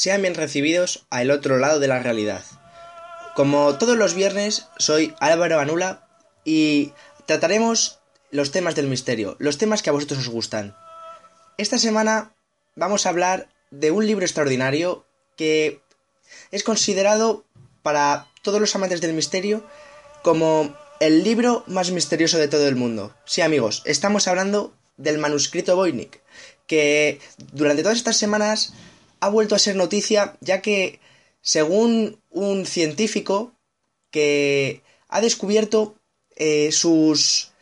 Sean bien recibidos al otro lado de la realidad. Como todos los viernes, soy Álvaro Anula y trataremos los temas del misterio, los temas que a vosotros os gustan. Esta semana vamos a hablar de un libro extraordinario que es considerado para todos los amantes del misterio como el libro más misterioso de todo el mundo. Sí, amigos, estamos hablando del manuscrito Voynich, que durante todas estas semanas ha vuelto a ser noticia ya que, según un científico que ha descubierto eh, sus,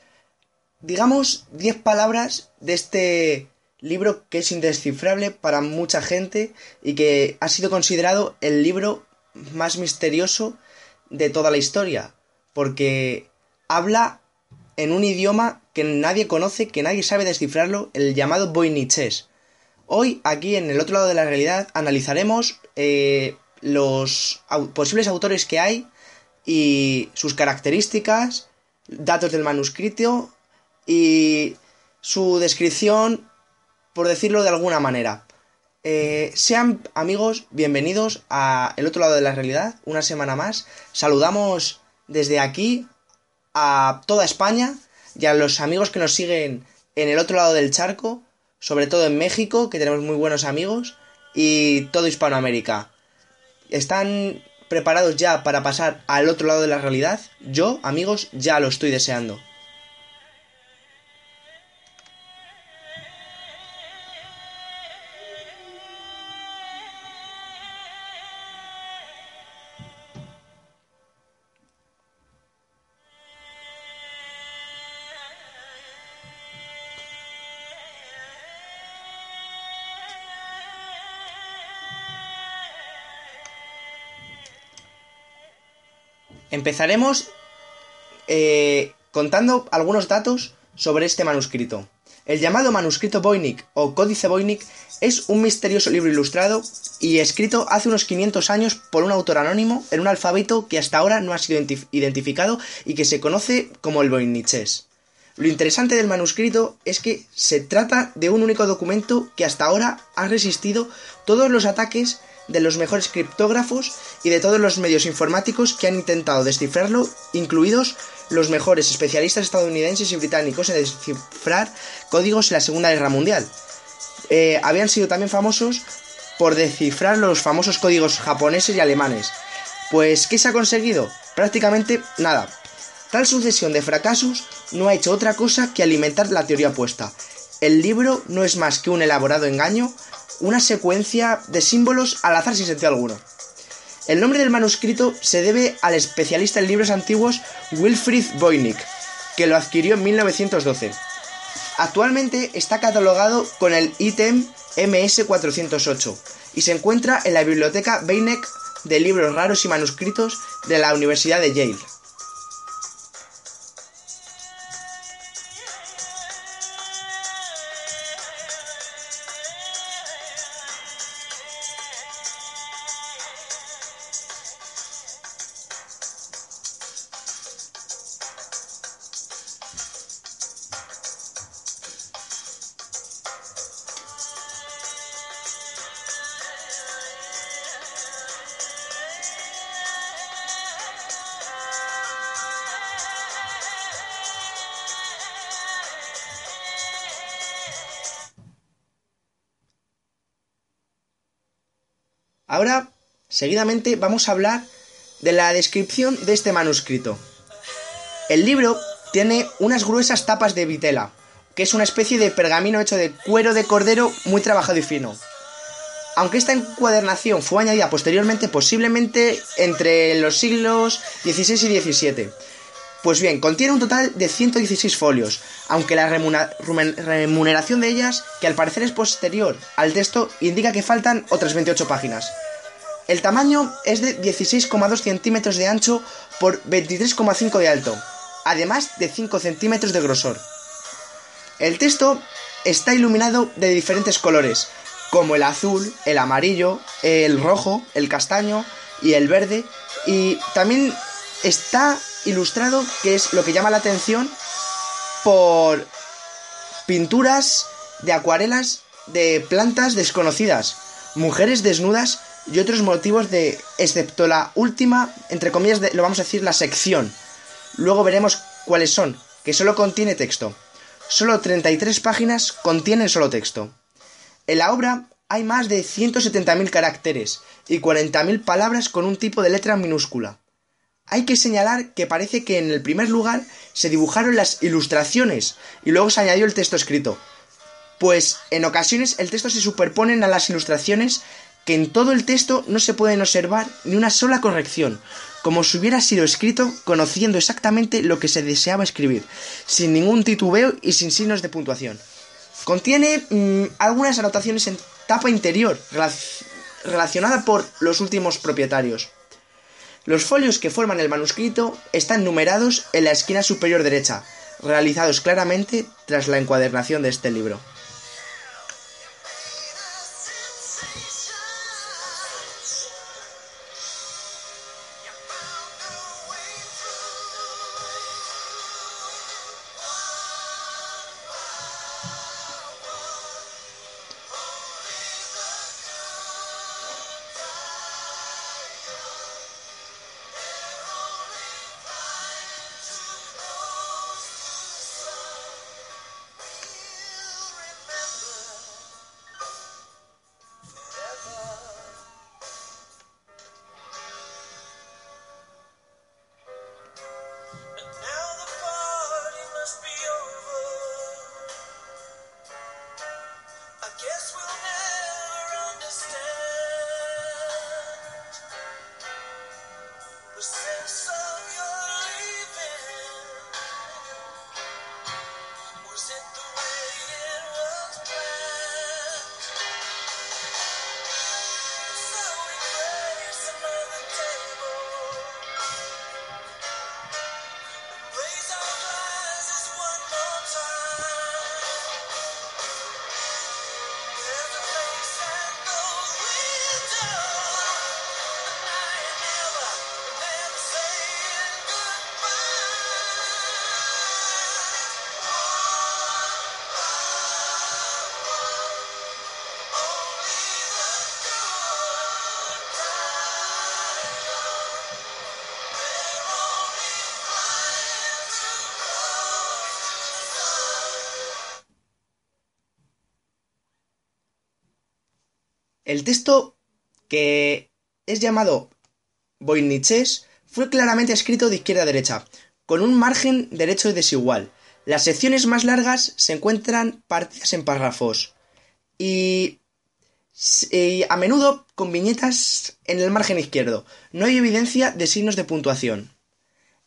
digamos, 10 palabras de este libro que es indescifrable para mucha gente y que ha sido considerado el libro más misterioso de toda la historia, porque habla en un idioma que nadie conoce, que nadie sabe descifrarlo, el llamado Voynichés. Hoy, aquí en el otro lado de la realidad, analizaremos eh, los posibles autores que hay y sus características, datos del manuscrito y su descripción, por decirlo de alguna manera. Eh, sean amigos, bienvenidos a El otro lado de la realidad, una semana más. Saludamos desde aquí a toda España y a los amigos que nos siguen en el otro lado del charco sobre todo en México, que tenemos muy buenos amigos, y todo Hispanoamérica. ¿Están preparados ya para pasar al otro lado de la realidad? Yo, amigos, ya lo estoy deseando. Empezaremos eh, contando algunos datos sobre este manuscrito. El llamado manuscrito Voynich o Códice Voynich es un misterioso libro ilustrado y escrito hace unos 500 años por un autor anónimo en un alfabeto que hasta ahora no ha sido identificado y que se conoce como el Voynichés. Lo interesante del manuscrito es que se trata de un único documento que hasta ahora ha resistido todos los ataques de los mejores criptógrafos y de todos los medios informáticos que han intentado descifrarlo, incluidos los mejores especialistas estadounidenses y británicos en descifrar códigos en la Segunda Guerra Mundial. Eh, habían sido también famosos por descifrar los famosos códigos japoneses y alemanes. Pues, ¿qué se ha conseguido? Prácticamente nada. Tal sucesión de fracasos no ha hecho otra cosa que alimentar la teoría opuesta. El libro no es más que un elaborado engaño una secuencia de símbolos al azar sin sentido alguno. El nombre del manuscrito se debe al especialista en libros antiguos Wilfried Voynich, que lo adquirió en 1912. Actualmente está catalogado con el ítem MS408 y se encuentra en la biblioteca Beinecke de libros raros y manuscritos de la Universidad de Yale. Seguidamente, vamos a hablar de la descripción de este manuscrito. El libro tiene unas gruesas tapas de vitela, que es una especie de pergamino hecho de cuero de cordero muy trabajado y fino. Aunque esta encuadernación fue añadida posteriormente, posiblemente entre los siglos XVI y XVII. Pues bien, contiene un total de 116 folios, aunque la remuneración de ellas, que al parecer es posterior al texto, indica que faltan otras 28 páginas. El tamaño es de 16,2 centímetros de ancho por 23,5 de alto, además de 5 centímetros de grosor. El texto está iluminado de diferentes colores, como el azul, el amarillo, el rojo, el castaño y el verde, y también está ilustrado, que es lo que llama la atención, por pinturas de acuarelas de plantas desconocidas, mujeres desnudas y otros motivos de, excepto la última, entre comillas, de, lo vamos a decir, la sección. Luego veremos cuáles son, que solo contiene texto. Solo 33 páginas contienen solo texto. En la obra hay más de 170.000 caracteres y 40.000 palabras con un tipo de letra minúscula. Hay que señalar que parece que en el primer lugar se dibujaron las ilustraciones y luego se añadió el texto escrito, pues en ocasiones el texto se superponen a las ilustraciones que en todo el texto no se pueden observar ni una sola corrección, como si hubiera sido escrito conociendo exactamente lo que se deseaba escribir, sin ningún titubeo y sin signos de puntuación. Contiene mm, algunas anotaciones en tapa interior relacionada por los últimos propietarios. Los folios que forman el manuscrito están numerados en la esquina superior derecha, realizados claramente tras la encuadernación de este libro. El texto que es llamado Voiniches fue claramente escrito de izquierda a derecha, con un margen derecho desigual. Las secciones más largas se encuentran partidas en párrafos y, a menudo con viñetas en el margen izquierdo. No hay evidencia de signos de puntuación.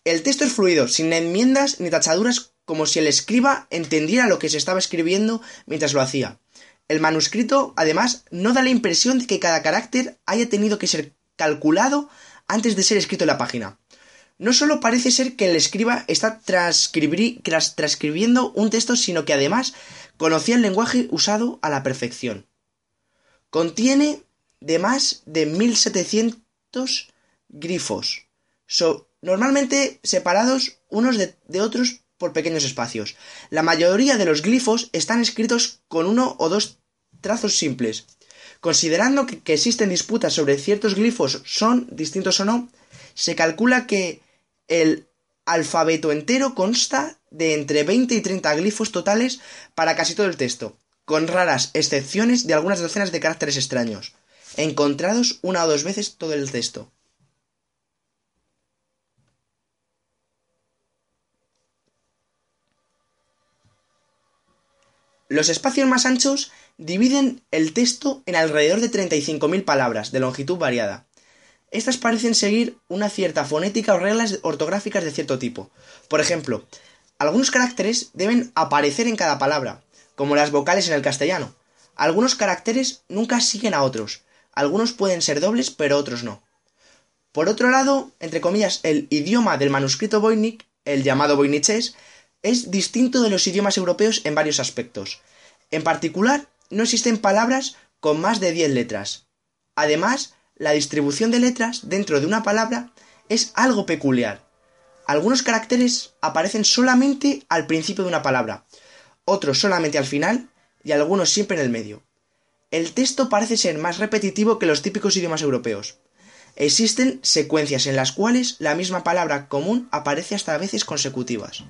El texto es fluido, sin enmiendas ni tachaduras, como si el escriba entendiera lo que se estaba escribiendo mientras lo hacía. El manuscrito, además, no da la impresión de que cada carácter haya tenido que ser calculado antes de ser escrito en la página. No solo parece ser que el escriba está transcribiendo un texto, sino que además conocía el lenguaje usado a la perfección. Contiene de más de 1700 grifos, normalmente separados unos de otros por pequeños espacios. La mayoría de los glifos están escritos con uno o dos trazos simples. Considerando que, existen disputas sobre ciertos glifos son distintos o no, se calcula que el alfabeto entero consta de entre 20 y 30 glifos totales para casi todo el texto, con raras excepciones de algunas docenas de caracteres extraños. encontrados una o dos veces todo el texto. Los espacios más anchos dividen el texto en alrededor de 35.000 palabras de longitud variada. Estas parecen seguir una cierta fonética o reglas ortográficas de cierto tipo. Por ejemplo, algunos caracteres deben aparecer en cada palabra, como las vocales en el castellano. Algunos caracteres nunca siguen a otros. Algunos pueden ser dobles, pero otros no. Por otro lado, entre comillas, el idioma del manuscrito Voynich, el llamado voynichés, es distinto de los idiomas europeos en varios aspectos. En particular, no existen palabras con más de 10 letras. Además, la distribución de letras dentro de una palabra es algo peculiar. Algunos caracteres aparecen solamente al principio de una palabra, otros solamente al final y algunos siempre en el medio. El texto parece ser más repetitivo que los típicos idiomas europeos. Existen secuencias en las cuales la misma palabra común aparece hasta veces consecutivas.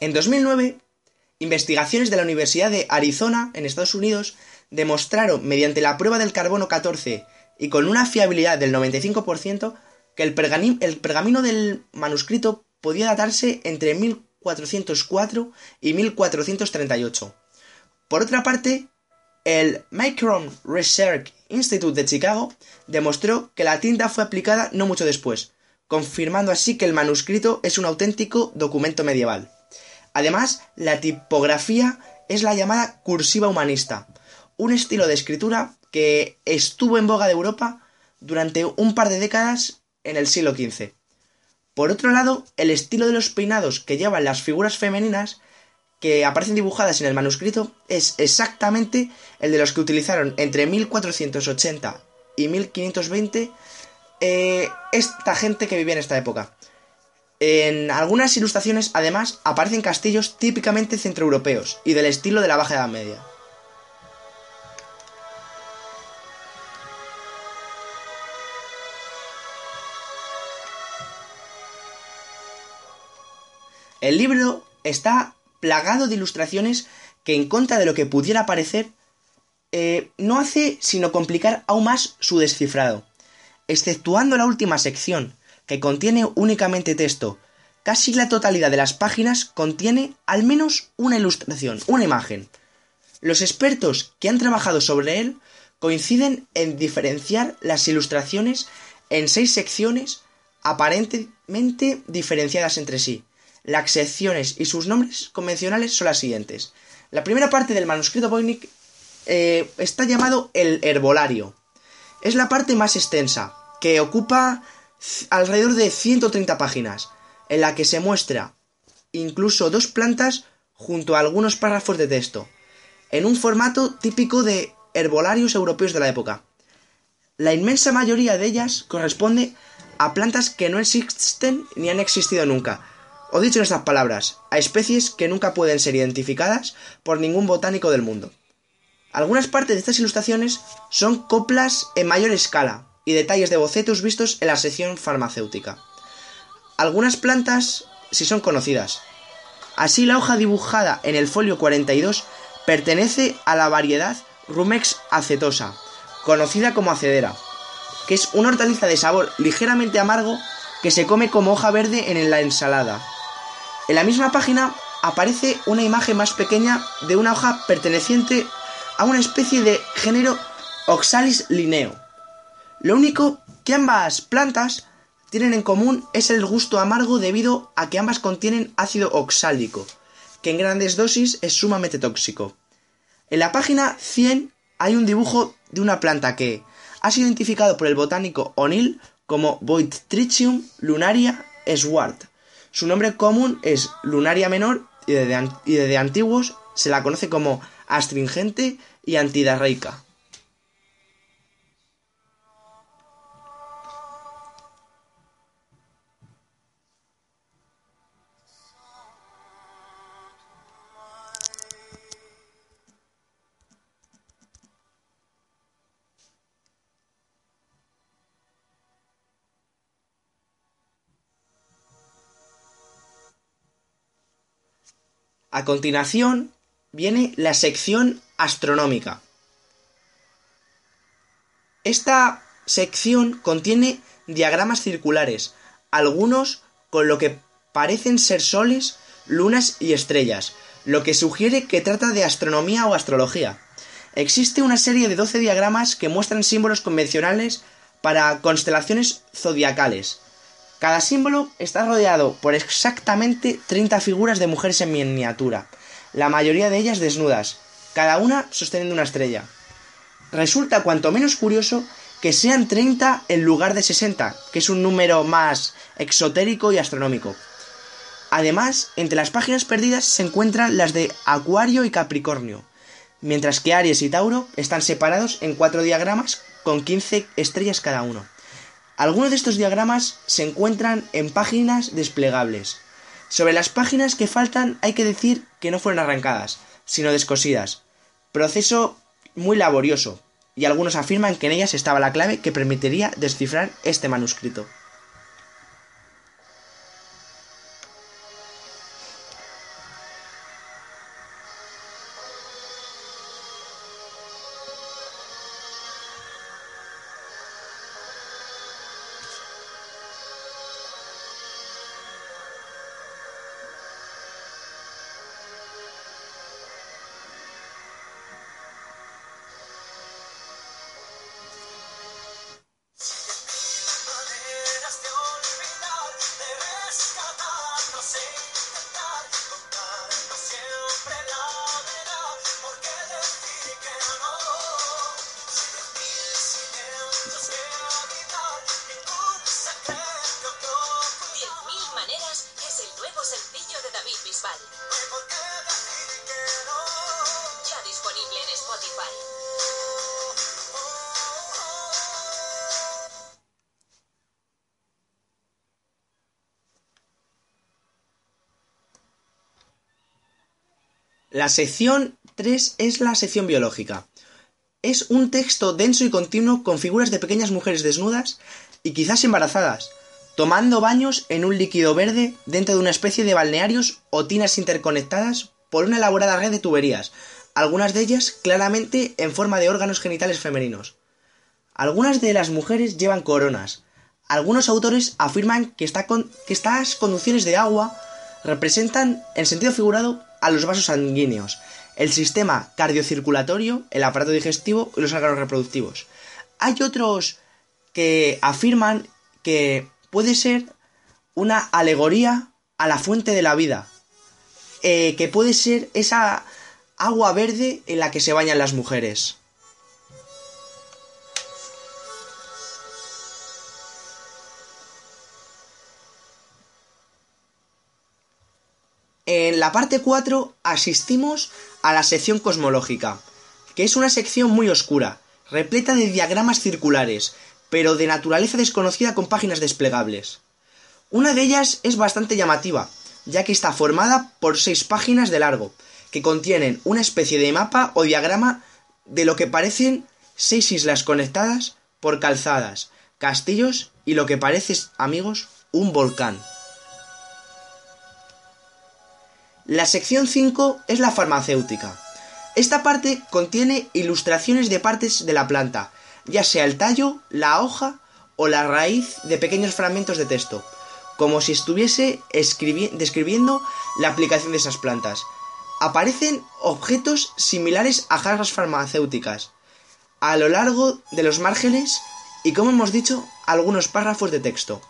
En 2009, investigaciones de la Universidad de Arizona, en Estados Unidos, demostraron, mediante la prueba del carbono 14 y con una fiabilidad del 95%, que el, pergamino del manuscrito podía datarse entre 1404 y 1438. Por otra parte, el Micron Research Institute de Chicago demostró que la tinta fue aplicada no mucho después, confirmando así que el manuscrito es un auténtico documento medieval. Además, la tipografía es la llamada cursiva humanista, un estilo de escritura que estuvo en boga de Europa durante un par de décadas en el siglo XV. Por otro lado, el estilo de los peinados que llevan las figuras femeninas que aparecen dibujadas en el manuscrito es exactamente el de los que utilizaron entre 1480 y 1520 eh, esta gente que vivía en esta época. En algunas ilustraciones, además, aparecen castillos típicamente centroeuropeos y del estilo de la Baja Edad Media. El libro está plagado de ilustraciones que, en contra de lo que pudiera parecer, eh, no hace sino complicar aún más su descifrado. Exceptuando la última sección, que contiene únicamente texto. Casi la totalidad de las páginas contiene al menos una ilustración, una imagen. Los expertos que han trabajado sobre él coinciden en diferenciar las ilustraciones en seis secciones aparentemente diferenciadas entre sí. Las secciones y sus nombres convencionales son las siguientes. La primera parte del manuscrito Voynich eh, está llamado el herbolario. Es la parte más extensa, que ocupa alrededor de 130 páginas, en la que se muestra incluso dos plantas junto a algunos párrafos de texto, en un formato típico de herbolarios europeos de la época. La inmensa mayoría de ellas corresponde a plantas que no existen ni han existido nunca, o dicho en estas palabras, a especies que nunca pueden ser identificadas por ningún botánico del mundo. Algunas partes de estas ilustraciones son coplas en mayor escala, y detalles de bocetos vistos en la sección farmacéutica. Algunas plantas sí son conocidas. Así la hoja dibujada en el folio 42 pertenece a la variedad Rumex acetosa, conocida como acedera, que es una hortaliza de sabor ligeramente amargo que se come como hoja verde en la ensalada. En la misma página aparece una imagen más pequeña de una hoja perteneciente a una especie de género Oxalis lineo, lo único que ambas plantas tienen en común es el gusto amargo debido a que ambas contienen ácido oxálico, que en grandes dosis es sumamente tóxico. En la página 100 hay un dibujo de una planta que ha sido identificado por el botánico O'Neill como Boitrichium lunaria swart. Su nombre común es lunaria menor y desde, antiguos se la conoce como astringente y antidarreica. A continuación viene la sección astronómica. Esta sección contiene diagramas circulares, algunos con lo que parecen ser soles, lunas y estrellas, lo que sugiere que trata de astronomía o astrología. Existe una serie de 12 diagramas que muestran símbolos convencionales para constelaciones zodiacales. Cada símbolo está rodeado por exactamente 30 figuras de mujeres en miniatura, la mayoría de ellas desnudas, cada una sosteniendo una estrella. Resulta cuanto menos curioso que sean 30 en lugar de 60, que es un número más exotérico y astronómico. Además, entre las páginas perdidas se encuentran las de Acuario y Capricornio, mientras que Aries y Tauro están separados en cuatro diagramas con 15 estrellas cada uno. Algunos de estos diagramas se encuentran en páginas desplegables. Sobre las páginas que faltan hay que decir que no fueron arrancadas, sino descosidas. Proceso muy laborioso, y algunos afirman que en ellas estaba la clave que permitiría descifrar este manuscrito. La sección 3 es la sección biológica. Es un texto denso y continuo con figuras de pequeñas mujeres desnudas y quizás embarazadas, tomando baños en un líquido verde dentro de una especie de balnearios o tinas interconectadas por una elaborada red de tuberías, algunas de ellas claramente en forma de órganos genitales femeninos. Algunas de las mujeres llevan coronas. Algunos autores afirman que, estas conducciones de agua representan, en sentido figurado, a los vasos sanguíneos, el sistema cardiocirculatorio, el aparato digestivo y los órganos reproductivos. Hay otros que afirman que puede ser una alegoría a la fuente de la vida, eh, que puede ser esa agua verde en la que se bañan las mujeres. En la parte 4 asistimos a la sección cosmológica, que es una sección muy oscura, repleta de diagramas circulares, pero de naturaleza desconocida con páginas desplegables. Una de ellas es bastante llamativa, ya que está formada por seis páginas de largo, que contienen una especie de mapa o diagrama de lo que parecen seis islas conectadas por calzadas, castillos y lo que parece, amigos, un volcán. La sección 5 es la farmacéutica. Esta parte contiene ilustraciones de partes de la planta, ya sea el tallo, la hoja o la raíz de pequeños fragmentos de texto, como si estuviese describiendo la aplicación de esas plantas. Aparecen objetos similares a jarras farmacéuticas a lo largo de los márgenes y, como hemos dicho, algunos párrafos de texto.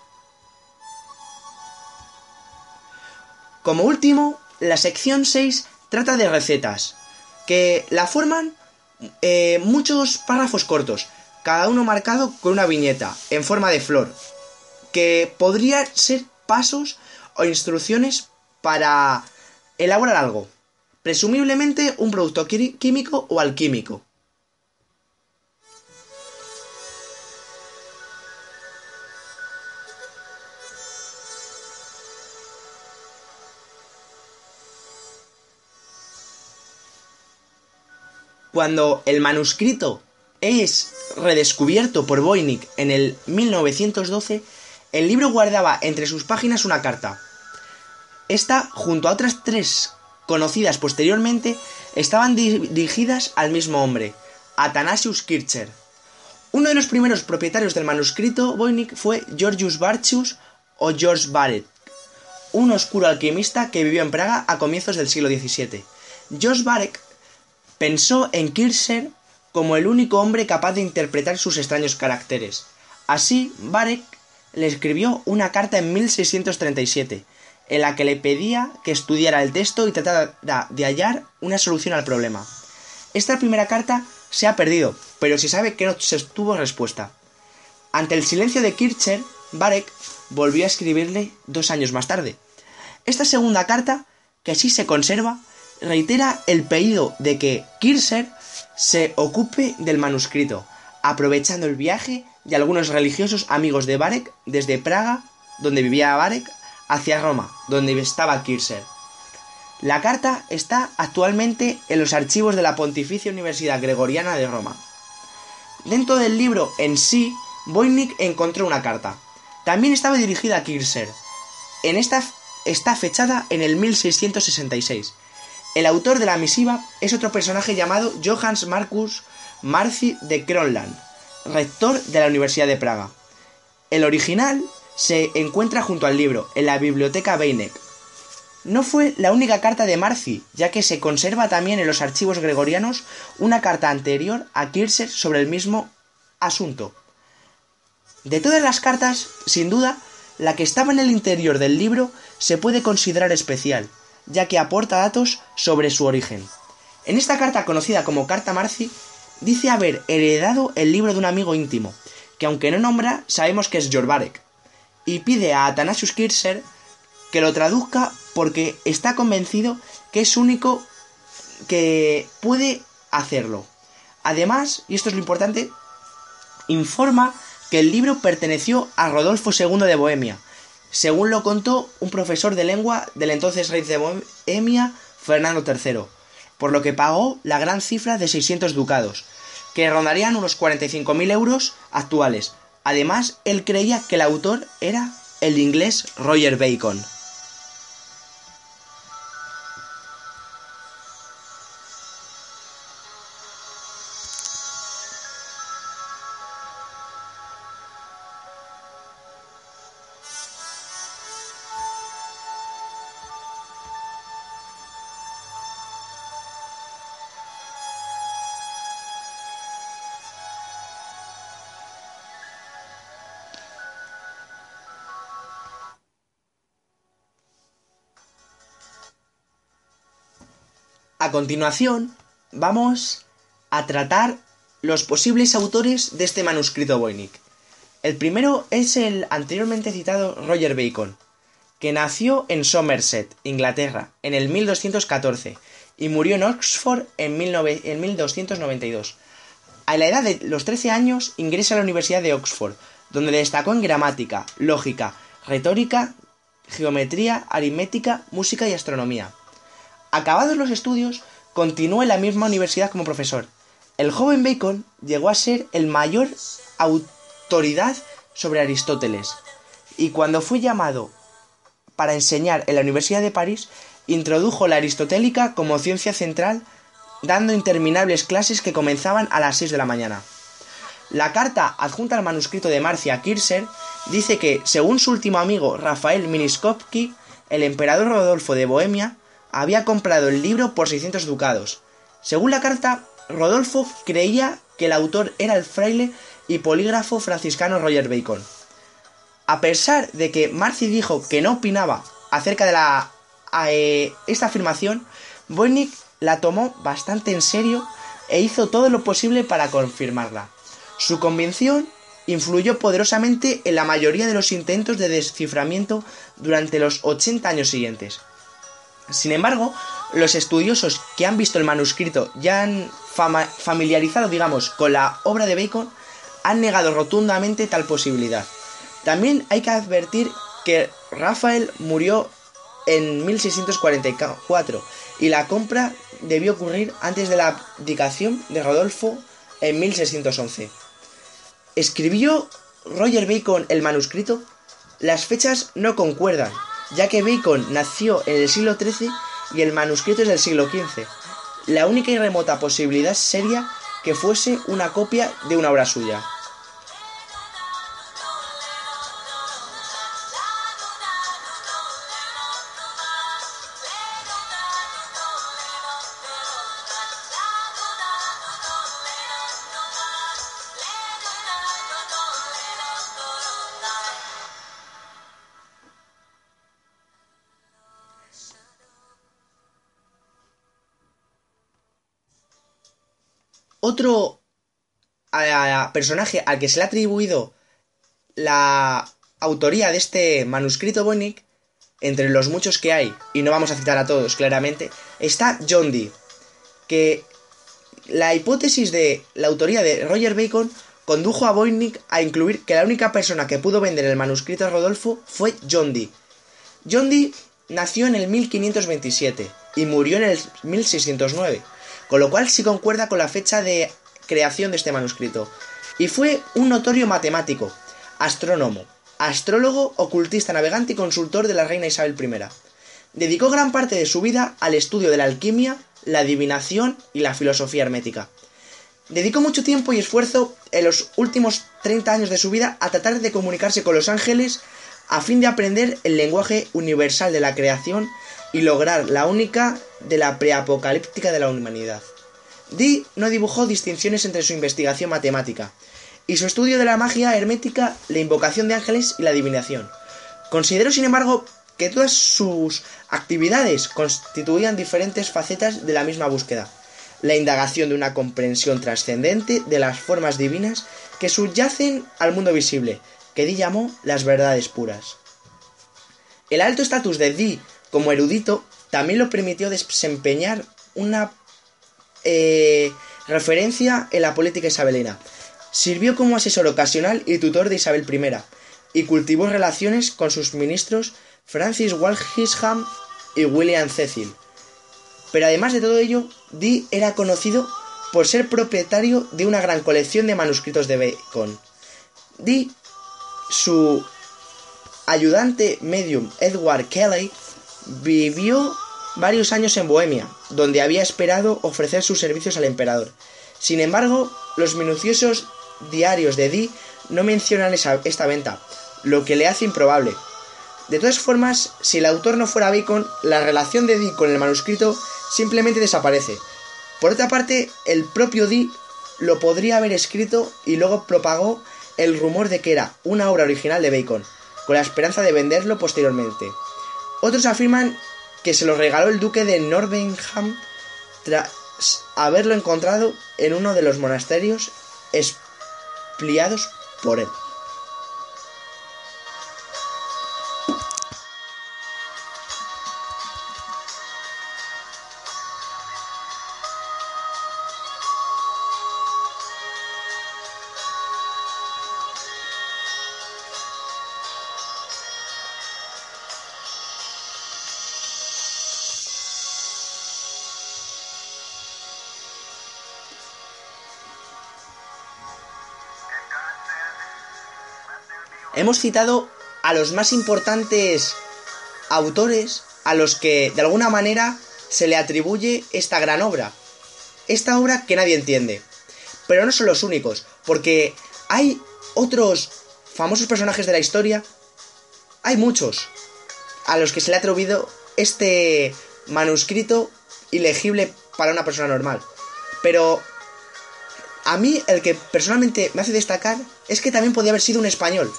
Como último, la sección 6 trata de recetas, que la forman eh, muchos párrafos cortos, cada uno marcado con una viñeta en forma de flor, que podrían ser pasos o instrucciones para elaborar algo, presumiblemente un producto químico o alquímico. Cuando el manuscrito es redescubierto por Voynich en el 1912, el libro guardaba entre sus páginas una carta. Esta, junto a otras tres conocidas posteriormente, estaban dirigidas al mismo hombre, Athanasius Kircher. Uno de los primeros propietarios del manuscrito Voynich fue Georgius Bartius o George Barrett, un oscuro alquimista que vivió en Praga a comienzos del siglo XVII. George Barrett pensó en Kircher como el único hombre capaz de interpretar sus extraños caracteres. Así, Barek le escribió una carta en 1637, en la que le pedía que estudiara el texto y tratara de hallar una solución al problema. Esta primera carta se ha perdido, pero se sabe que no se tuvo respuesta. Ante el silencio de Kircher, Barek volvió a escribirle dos años más tarde. Esta segunda carta, que sí se conserva, reitera el pedido de que Kircher se ocupe del manuscrito, aprovechando el viaje de algunos religiosos amigos de Barek desde Praga, donde vivía Barek, hacia Roma, donde estaba Kircher. La carta está actualmente en los archivos de la Pontificia Universidad Gregoriana de Roma. Dentro del libro en sí, Voynich encontró una carta. También estaba dirigida a Kircher. En esta está fechada en el 1666. El autor de la misiva es otro personaje llamado Johannes Marcus Marci de Kronland, rector de la Universidad de Praga. El original se encuentra junto al libro, en la biblioteca Beinek. No fue la única carta de Marci, ya que se conserva también en los archivos gregorianos una carta anterior a Kircher sobre el mismo asunto. De todas las cartas, sin duda, la que estaba en el interior del libro se puede considerar especial, ya que aporta datos sobre su origen. En esta carta conocida como Carta Marci, dice haber heredado el libro de un amigo íntimo, que aunque no nombra, sabemos que es Jorbarek, y pide a Athanasius Kircher que lo traduzca porque está convencido que es único que puede hacerlo. Además, y esto es lo importante, informa que el libro perteneció a Rodolfo II de Bohemia, según lo contó un profesor de lengua del entonces rey de Bohemia, Fernando III, por lo que pagó la gran cifra de 600 ducados, que rondarían unos 45.000 euros actuales. Además, él creía que el autor era el inglés Roger Bacon. A continuación, vamos a tratar los posibles autores de este manuscrito Voynich. El primero es el anteriormente citado Roger Bacon, que nació en Somerset, Inglaterra, en el 1214 y murió en Oxford en, 1292. A la edad de los 13 años ingresa a la Universidad de Oxford, donde destacó en gramática, lógica, retórica, geometría, aritmética, música y astronomía. Acabados los estudios, continuó en la misma universidad como profesor. El joven Bacon llegó a ser el mayor autoridad sobre Aristóteles, y cuando fue llamado para enseñar en la Universidad de París, introdujo la aristotélica como ciencia central, dando interminables clases que comenzaban a las 6 de la mañana. La carta adjunta al manuscrito de Marcia Kircher dice que, según su último amigo Rafael Miniskovsky, el emperador Rodolfo de Bohemia había comprado el libro por 600 ducados. Según la carta, Rodolfo creía que el autor era el fraile y polígrafo franciscano Roger Bacon. A pesar de que Marci dijo que no opinaba acerca de la, eh, esta afirmación, Voynich la tomó bastante en serio e hizo todo lo posible para confirmarla. Su convicción influyó poderosamente en la mayoría de los intentos de desciframiento durante los 80 años siguientes. Sin embargo, los estudiosos que han visto el manuscrito ya han familiarizado, digamos, con la obra de Bacon, han negado rotundamente tal posibilidad. También hay que advertir que Rafael murió en 1644 y la compra debió ocurrir antes de la abdicación de Rodolfo en 1611. ¿Escribió Roger Bacon el manuscrito? Las fechas no concuerdan, ya que Bacon nació en el siglo XIII y el manuscrito es del siglo XV. La única y remota posibilidad sería que fuese una copia de una obra suya. Otro personaje al que se le ha atribuido la autoría de este manuscrito Voynich, entre los muchos que hay, y no vamos a citar a todos claramente, está John Dee, que la hipótesis de la autoría de Roger Bacon condujo a Voynich a incluir que la única persona que pudo vender el manuscrito a Rodolfo fue John Dee. John Dee nació en el 1527 y murió en el 1609 con lo cual sí concuerda con la fecha de creación de este manuscrito. Y fue un notorio matemático, astrónomo, astrólogo, ocultista, navegante y consultor de la reina Isabel I. Dedicó gran parte de su vida al estudio de la alquimia, la adivinación y la filosofía hermética. Dedicó mucho tiempo y esfuerzo en los últimos 30 años de su vida a tratar de comunicarse con los ángeles a fin de aprender el lenguaje universal de la creación y lograr la única de la preapocalíptica de la humanidad. Dee no dibujó distinciones entre su investigación matemática y su estudio de la magia hermética, la invocación de ángeles y la adivinación. Consideró, sin embargo, que todas sus actividades constituían diferentes facetas de la misma búsqueda, la indagación de una comprensión trascendente de las formas divinas que subyacen al mundo visible, que Dee llamó las verdades puras. El alto estatus de Dee como erudito, también lo permitió desempeñar una eh, referencia en la política isabelina. Sirvió como asesor ocasional y tutor de Isabel I y cultivó relaciones con sus ministros Francis Walsingham y William Cecil. Pero además de todo ello, Dee era conocido por ser propietario de una gran colección de manuscritos de Bacon. Dee, su ayudante medium Edward Kelly, Vivió varios años en Bohemia, donde había esperado ofrecer sus servicios al emperador. Sin embargo, los minuciosos diarios de Dee no mencionan esta venta, lo que le hace improbable. De todas formas, si el autor no fuera Bacon, la relación de Dee con el manuscrito simplemente desaparece. Por otra parte, el propio Dee lo podría haber escrito y luego propagó el rumor de que era una obra original de Bacon, con la esperanza de venderlo posteriormente. Otros afirman que se lo regaló el duque de Norbenham tras haberlo encontrado en uno de los monasterios expliados por él. Hemos citado a los más importantes autores a los que de alguna manera se le atribuye esta gran obra. Esta obra que nadie entiende. Pero no son los únicos, porque hay otros famosos personajes de la historia, hay muchos, a los que se le ha atribuido este manuscrito ilegible para una persona normal. Pero a mí el que personalmente me hace destacar es que también podía haber sido un español,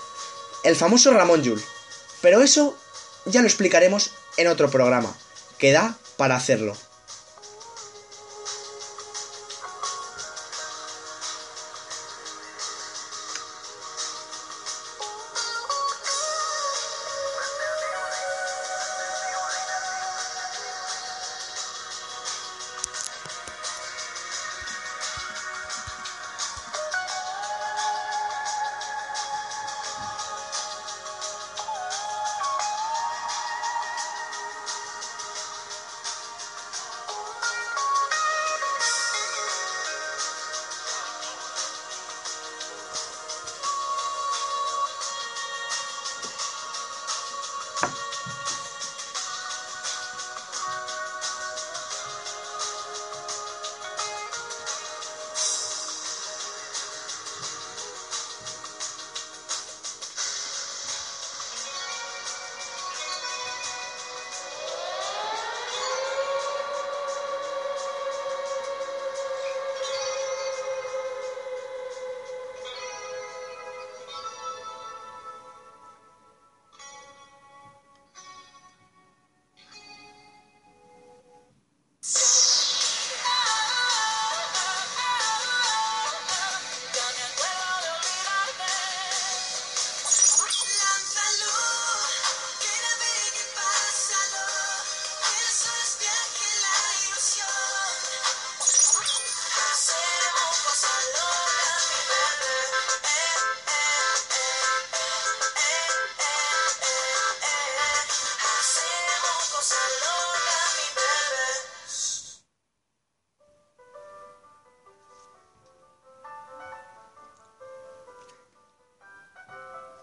el famoso Ramón Llull. Pero eso ya lo explicaremos en otro programa, que da para hacerlo.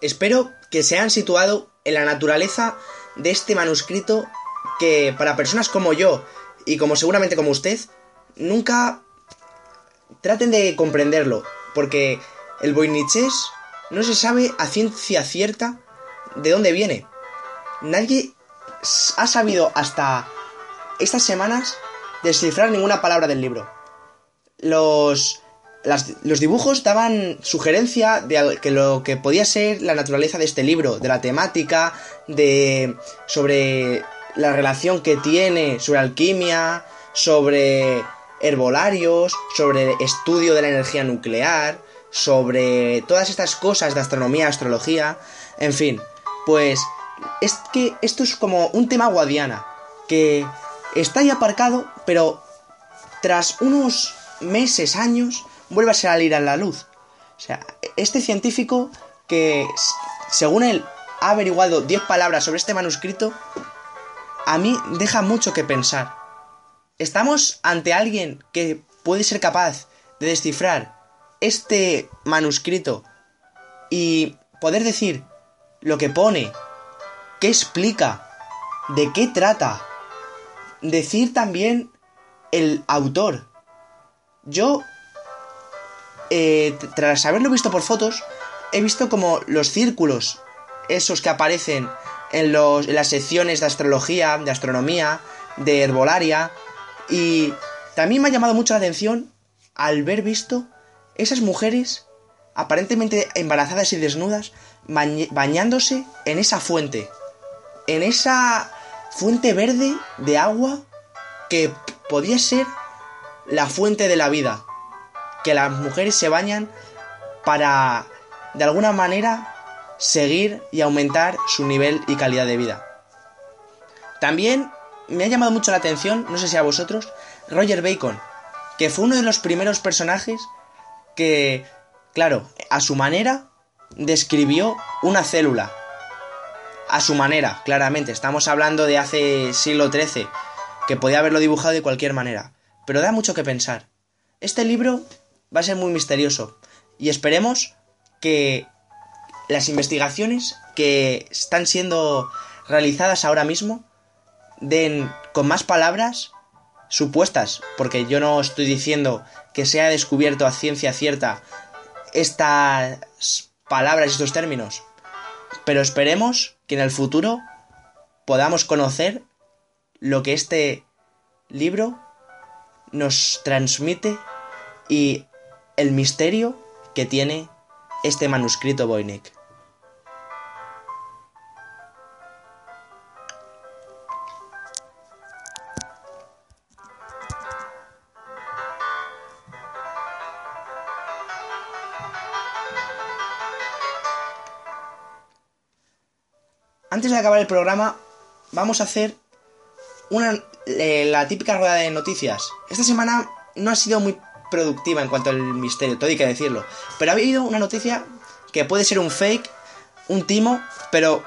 Espero que se hayan situado en la naturaleza de este manuscrito que para personas como yo y como seguramente como usted, nunca traten de comprenderlo, porque el Voiniches no se sabe a ciencia cierta de dónde viene. Nadie ha sabido hasta estas semanas descifrar ninguna palabra del libro. Los, los dibujos daban sugerencia de que lo que podía ser la naturaleza de este libro, de la temática, de sobre la relación que tiene sobre alquimia, sobre herbolarios, sobre estudio de la energía nuclear, sobre todas estas cosas de astronomía, astrología, en fin, pues es que esto es como un tema guadiana, que está ahí aparcado, pero tras unos meses, años, vuelve a salir a la luz. O sea, este científico que, según él, ha averiguado 10 palabras sobre este manuscrito, a mí deja mucho que pensar. ¿Estamos ante alguien que puede ser capaz de descifrar este manuscrito y poder decir lo que pone, qué explica, de qué trata? Decir también el autor. Yo, eh, tras haberlo visto por fotos, he visto como los círculos, esos que aparecen en, las secciones de astrología, de astronomía, de herbolaria. Y también me ha llamado mucho la atención al ver visto esas mujeres aparentemente embarazadas y desnudas bañándose en esa fuente. En esa fuente verde de agua que podía ser la fuente de la vida. Que las mujeres se bañan para, de alguna manera, seguir y aumentar su nivel y calidad de vida. También me ha llamado mucho la atención, no sé si a vosotros, Roger Bacon, que fue uno de los primeros personajes que, claro, a su manera, describió una célula. A su manera, claramente, estamos hablando de hace siglo XIII, que podía haberlo dibujado de cualquier manera, pero da mucho que pensar. Este libro va a ser muy misterioso. Y esperemos que las investigaciones que están siendo realizadas ahora mismo den con más palabras supuestas, porque yo no estoy diciendo que se haya descubierto a ciencia cierta estas palabras y estos términos, pero esperemos que en el futuro podamos conocer lo que este libro nos transmite y el misterio que tiene este manuscrito Voynich. Antes de acabar el programa, vamos a hacer una, eh, la típica rueda de noticias. Esta semana no ha sido muy productiva en cuanto al misterio, todo hay que decirlo. Pero ha habido una noticia que puede ser un fake, un timo, pero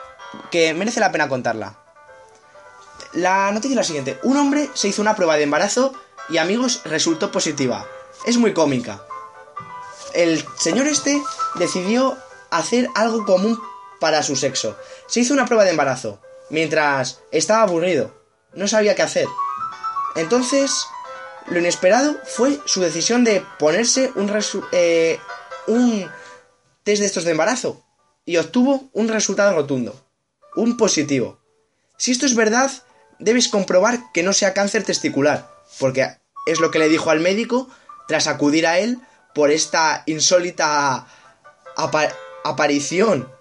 que merece la pena contarla. La noticia es la siguiente. Un hombre se hizo una prueba de embarazo y amigos resultó positiva. Es muy cómica. El señor este decidió hacer algo común para su sexo. Se hizo una prueba de embarazo mientras estaba aburrido. No sabía qué hacer. Entonces lo inesperado fue su decisión de ponerse un, eh, un test de estos de embarazo y obtuvo un resultado rotundo, un positivo. Si esto es verdad, debes comprobar que no sea cáncer testicular, porque es lo que le dijo al médico tras acudir a él por esta insólita aparición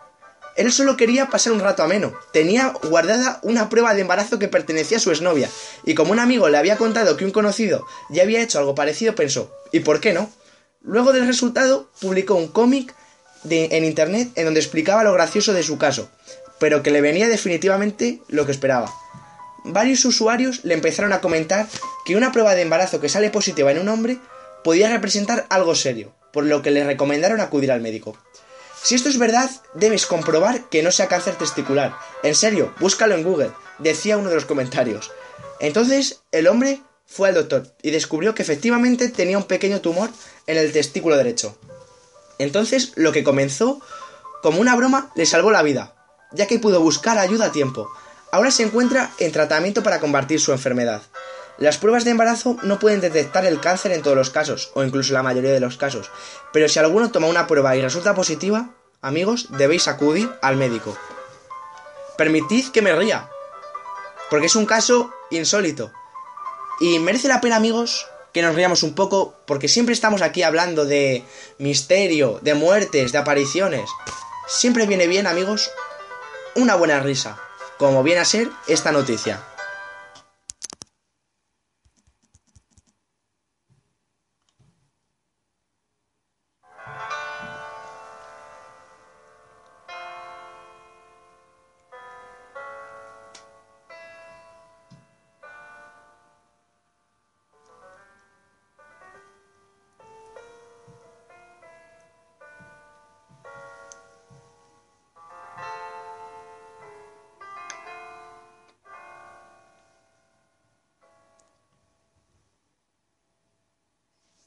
él solo quería pasar un rato ameno. Tenía guardada una prueba de embarazo que pertenecía a su exnovia. Y como un amigo le había contado que un conocido ya había hecho algo parecido, pensó, ¿y por qué no? Luego del resultado, publicó un cómic en internet en donde explicaba lo gracioso de su caso, pero que le venía definitivamente lo que esperaba. Varios usuarios le empezaron a comentar que una prueba de embarazo que sale positiva en un hombre podía representar algo serio, por lo que le recomendaron acudir al médico. Si esto es verdad, debes comprobar que no sea cáncer testicular. En serio, búscalo en Google, decía uno de los comentarios. Entonces, el hombre fue al doctor y descubrió que efectivamente tenía un pequeño tumor en el testículo derecho. Entonces, lo que comenzó como una broma, le salvó la vida, ya que pudo buscar ayuda a tiempo. Ahora se encuentra en tratamiento para combatir su enfermedad. Las pruebas de embarazo no pueden detectar el cáncer en todos los casos, o incluso la mayoría de los casos, pero si alguno toma una prueba y resulta positiva, amigos, debéis acudir al médico. Permitid que me ría, porque es un caso insólito. Y merece la pena, amigos, que nos riamos un poco, porque siempre estamos aquí hablando de misterio, de muertes, de apariciones. Siempre viene bien, amigos, una buena risa, como viene a ser esta noticia.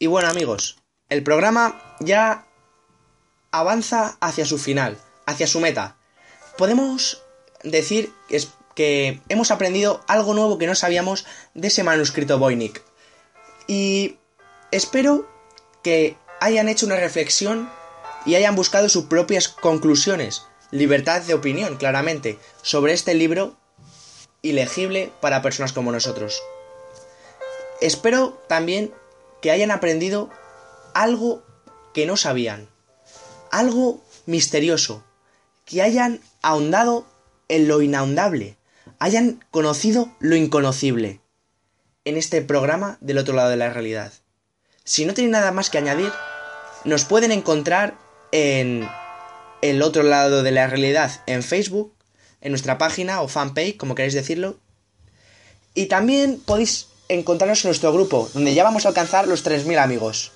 Y bueno amigos, el programa ya avanza hacia su final, hacia su meta. Podemos decir que hemos aprendido algo nuevo que no sabíamos de ese manuscrito Voynich. Y espero que hayan hecho una reflexión y hayan buscado sus propias conclusiones, libertad de opinión, claramente, sobre este libro ilegible para personas como nosotros. Espero también que hayan aprendido algo que no sabían, algo misterioso, que hayan ahondado en lo inahondable, hayan conocido lo inconocible en este programa del otro lado de la realidad. Si no tienen nada más que añadir, nos pueden encontrar en el otro lado de la realidad en Facebook, en nuestra página o fanpage, como queráis decirlo. Y también podéis encontrarnos en nuestro grupo, donde ya vamos a alcanzar los 3.000 amigos.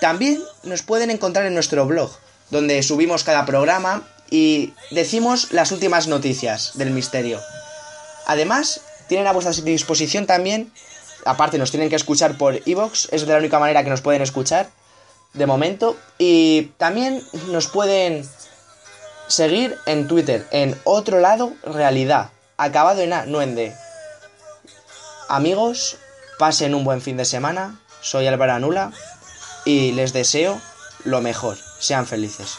También nos pueden encontrar en nuestro blog, donde subimos cada programa y decimos las últimas noticias del misterio. Además, tienen a vuestra disposición también, aparte nos tienen que escuchar por iVoox, es de la única manera que nos pueden escuchar, de momento, y también nos pueden seguir en Twitter, en otro lado, realidad, acabado en A, no en D. Amigos, pasen un buen fin de semana. Soy Álvaro Anula y les deseo lo mejor. Sean felices.